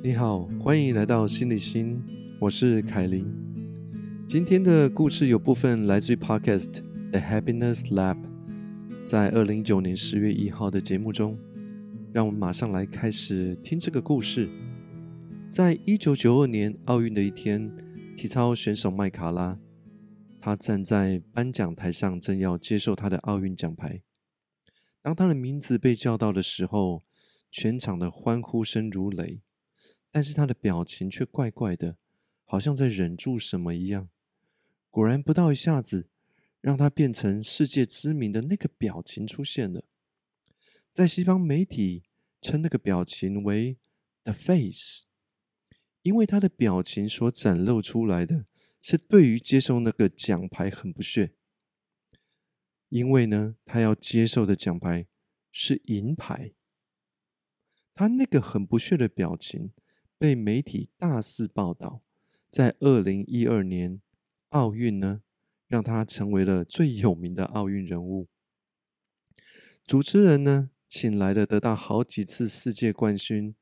你好，欢迎来到心理心，我是凯琳。今天的故事有部分来自于 Podcast《The Happiness Lab》，在二零一九年十月一号的节目中，让我们马上来开始听这个故事。在一九九二年奥运的一天，体操选手麦卡拉，他站在颁奖台上，正要接受他的奥运奖牌。当他的名字被叫到的时候，全场的欢呼声如雷，但是他的表情却怪怪的，好像在忍住什么一样。果然，不到一下子，让他变成世界知名的那个表情出现了。在西方媒体称那个表情为 “the face”，因为他的表情所展露出来的是对于接受那个奖牌很不屑。因为呢，他要接受的奖牌是银牌。他那个很不屑的表情被媒体大肆报道，在二零一二年奥运呢，让他成为了最有名的奥运人物。主持人呢，请来了得到好几次世界冠军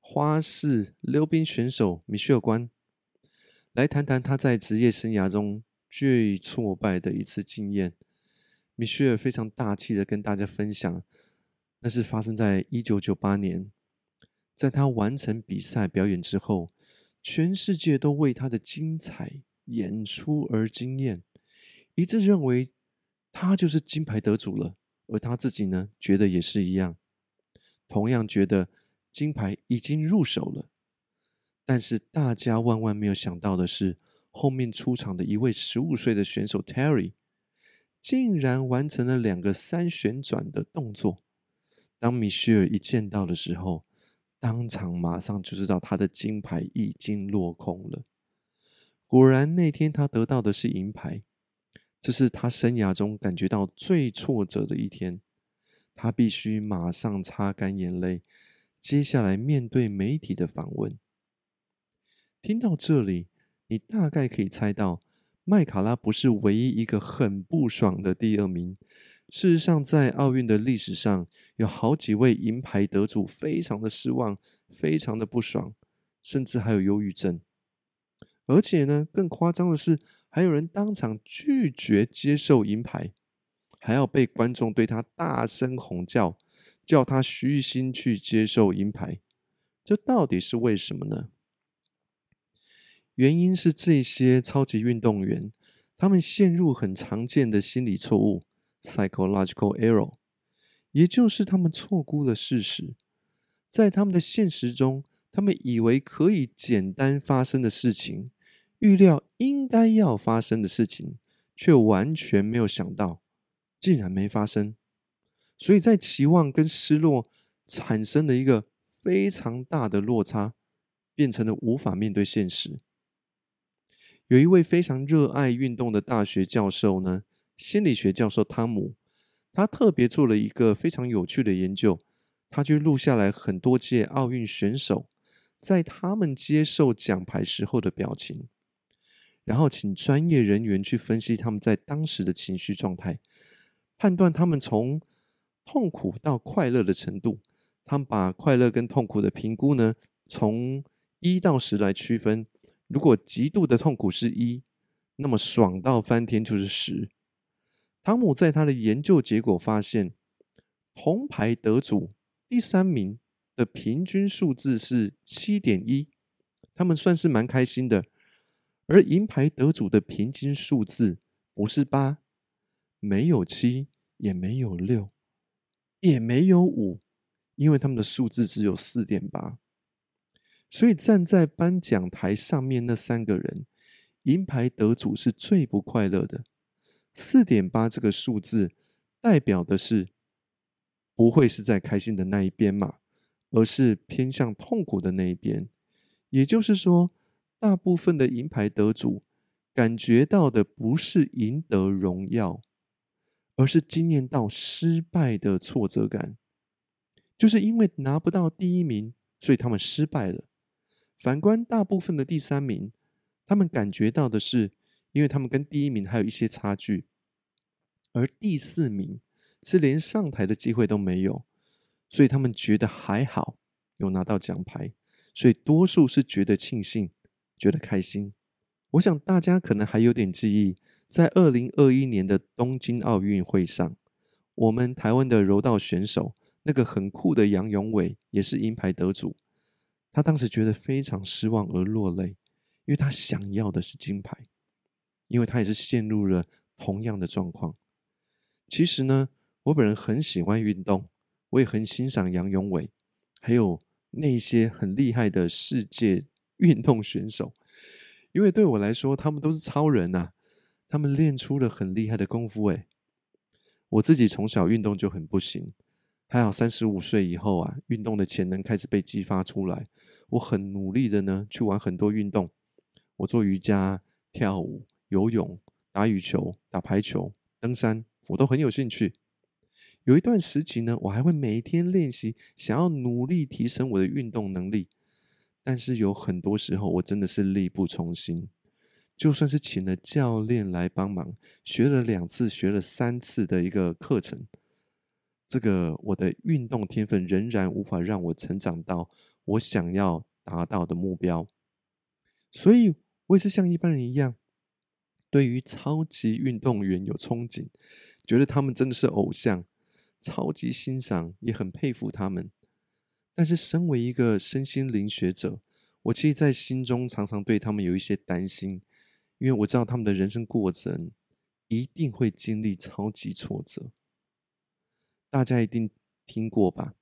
花式溜冰选手米歇尔关，来谈谈他在职业生涯中最挫败的一次经验。米歇尔非常大气的跟大家分享。那是发生在一九九八年，在他完成比赛表演之后，全世界都为他的精彩演出而惊艳，一致认为他就是金牌得主了。而他自己呢，觉得也是一样，同样觉得金牌已经入手了。但是大家万万没有想到的是，后面出场的一位十五岁的选手 Terry，竟然完成了两个三旋转的动作。当米歇尔一见到的时候，当场马上就知道他的金牌已经落空了。果然，那天他得到的是银牌，这是他生涯中感觉到最挫折的一天。他必须马上擦干眼泪，接下来面对媒体的访问。听到这里，你大概可以猜到，麦卡拉不是唯一一个很不爽的第二名。事实上，在奥运的历史上，有好几位银牌得主非常的失望，非常的不爽，甚至还有忧郁症。而且呢，更夸张的是，还有人当场拒绝接受银牌，还要被观众对他大声吼叫，叫他虚心去接受银牌。这到底是为什么呢？原因是这些超级运动员，他们陷入很常见的心理错误。Psychological error，也就是他们错估了事实，在他们的现实中，他们以为可以简单发生的事情，预料应该要发生的事情，却完全没有想到，竟然没发生。所以在期望跟失落产生了一个非常大的落差，变成了无法面对现实。有一位非常热爱运动的大学教授呢。心理学教授汤姆，他特别做了一个非常有趣的研究，他就录下来很多届奥运选手在他们接受奖牌时候的表情，然后请专业人员去分析他们在当时的情绪状态，判断他们从痛苦到快乐的程度。他们把快乐跟痛苦的评估呢，从一到十来区分。如果极度的痛苦是一，那么爽到翻天就是十。汤姆在他的研究结果发现，铜牌得主第三名的平均数字是七点一，他们算是蛮开心的。而银牌得主的平均数字不是八，没有七，也没有六，也没有五，因为他们的数字只有四点八。所以站在颁奖台上面那三个人，银牌得主是最不快乐的。四点八这个数字代表的是不会是在开心的那一边嘛，而是偏向痛苦的那一边。也就是说，大部分的银牌得主感觉到的不是赢得荣耀，而是经验到失败的挫折感。就是因为拿不到第一名，所以他们失败了。反观大部分的第三名，他们感觉到的是。因为他们跟第一名还有一些差距，而第四名是连上台的机会都没有，所以他们觉得还好有拿到奖牌，所以多数是觉得庆幸，觉得开心。我想大家可能还有点记忆，在二零二一年的东京奥运会上，我们台湾的柔道选手那个很酷的杨永伟也是银牌得主，他当时觉得非常失望而落泪，因为他想要的是金牌，因为他也是陷入了同样的状况。其实呢，我本人很喜欢运动，我也很欣赏杨永伟，还有那些很厉害的世界 运动选手，因为对我来说，他们都是超人呐，他们练出了很厉害的功夫。诶，我自己从小运动就很不行，还好三十五岁以后啊，运动的潜能开始被激发出来，我很努力的呢去玩很多运动，我做瑜伽、跳舞、游泳、打羽球、打排球、登山。我都很有兴趣。有一段时期呢，我还会每天练习，想要努力提升我的运动能力。但是有很多时候，我真的是力不从心。就算是请了教练来帮忙，学了两次、学了三次的一个课程，这个我的运动天分仍然无法让我成长到我想要达到的目标。所以，我也是像一般人一样，对于超级运动员有憧憬。觉得他们真的是偶像，超级欣赏，也很佩服他们。但是，身为一个身心灵学者，我其实，在心中常常对他们有一些担心，因为我知道他们的人生过程一定会经历超级挫折。大家一定听过吧？“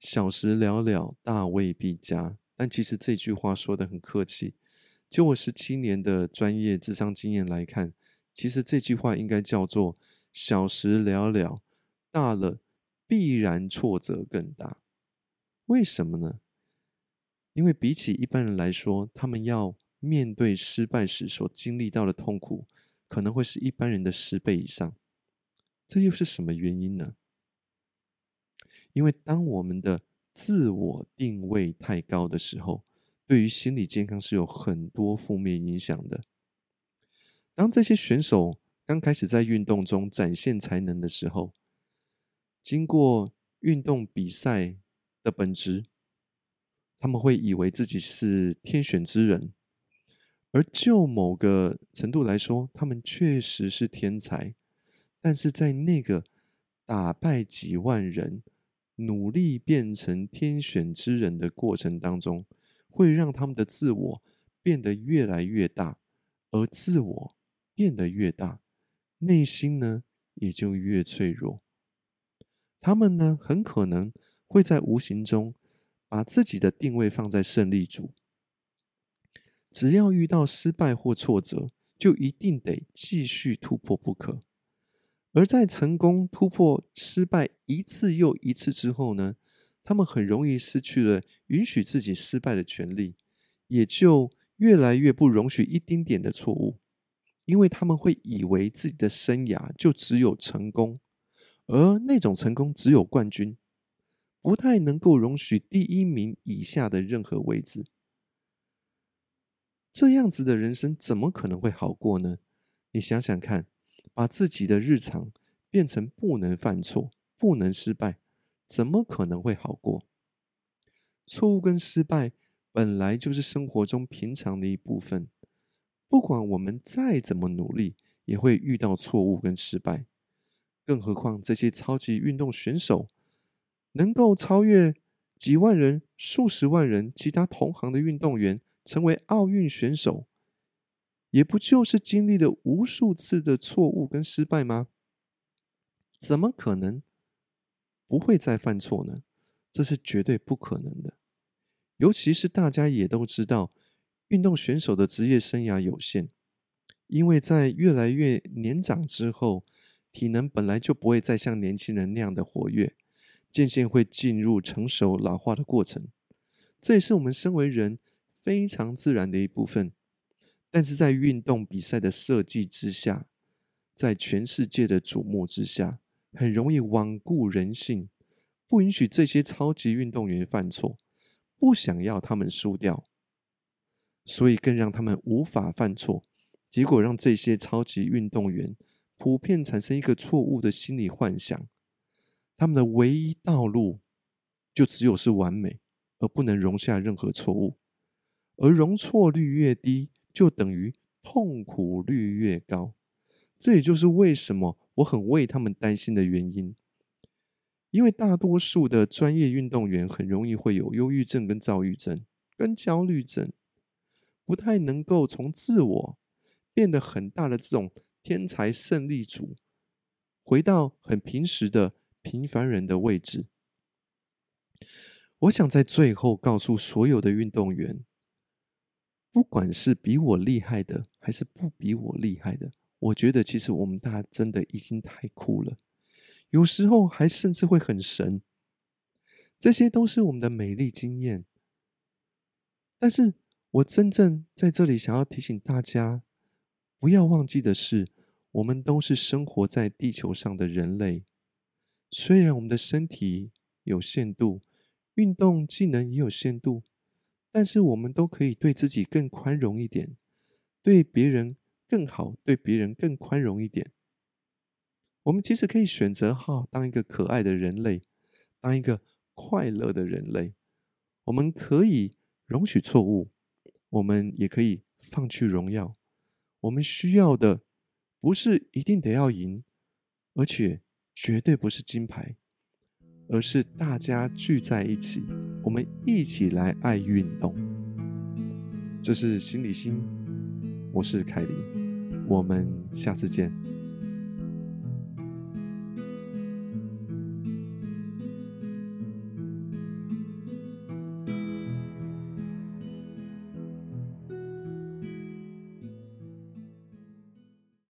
小时了了，大未必佳。”但其实这句话说的很客气。就我十七年的专业智商经验来看，其实这句话应该叫做。小时了了，大了必然挫折更大。为什么呢？因为比起一般人来说，他们要面对失败时所经历到的痛苦，可能会是一般人的十倍以上。这又是什么原因呢？因为当我们的自我定位太高的时候，对于心理健康是有很多负面影响的。当这些选手，刚开始在运动中展现才能的时候，经过运动比赛的本质，他们会以为自己是天选之人，而就某个程度来说，他们确实是天才。但是在那个打败几万人、努力变成天选之人的过程当中，会让他们的自我变得越来越大，而自我变得越大。内心呢，也就越脆弱。他们呢，很可能会在无形中把自己的定位放在胜利组。只要遇到失败或挫折，就一定得继续突破不可。而在成功突破失败一次又一次之后呢，他们很容易失去了允许自己失败的权利，也就越来越不容许一丁点的错误。因为他们会以为自己的生涯就只有成功，而那种成功只有冠军，不太能够容许第一名以下的任何位置。这样子的人生怎么可能会好过呢？你想想看，把自己的日常变成不能犯错、不能失败，怎么可能会好过？错误跟失败本来就是生活中平常的一部分。不管我们再怎么努力，也会遇到错误跟失败。更何况这些超级运动选手能够超越几万人、数十万人其他同行的运动员，成为奥运选手，也不就是经历了无数次的错误跟失败吗？怎么可能不会再犯错呢？这是绝对不可能的。尤其是大家也都知道。运动选手的职业生涯有限，因为在越来越年长之后，体能本来就不会再像年轻人那样的活跃，渐渐会进入成熟老化的过程。这也是我们身为人非常自然的一部分。但是在运动比赛的设计之下，在全世界的瞩目之下，很容易罔顾人性，不允许这些超级运动员犯错，不想要他们输掉。所以更让他们无法犯错，结果让这些超级运动员普遍产生一个错误的心理幻想：他们的唯一道路就只有是完美，而不能容下任何错误。而容错率越低，就等于痛苦率越高。这也就是为什么我很为他们担心的原因。因为大多数的专业运动员很容易会有忧郁症、跟躁郁症、跟焦虑症，不太能够从自我变得很大的这种天才胜利组，回到很平时的平凡人的位置。我想在最后告诉所有的运动员。不管是比我厉害的，还是不比我厉害的，我觉得其实我们大家真的已经太酷了，有时候还甚至会很神。这些都是我们的美丽经验。但是我真正在这里想要提醒大家，不要忘记的是，我们都是生活在地球上的人类。虽然我们的身体有限度，运动技能也有限度。但是我们都可以对自己更宽容一点，对别人更好，对别人更宽容一点。我们其实可以选择哈，当一个可爱的人类，当一个快乐的人类。我们可以容许错误，我们也可以放弃荣耀。我们需要的不是一定得要赢，而且绝对不是金牌。而是大家聚在一起，我们一起来爱运动。这是心理心，我是凯琳，我们下次见。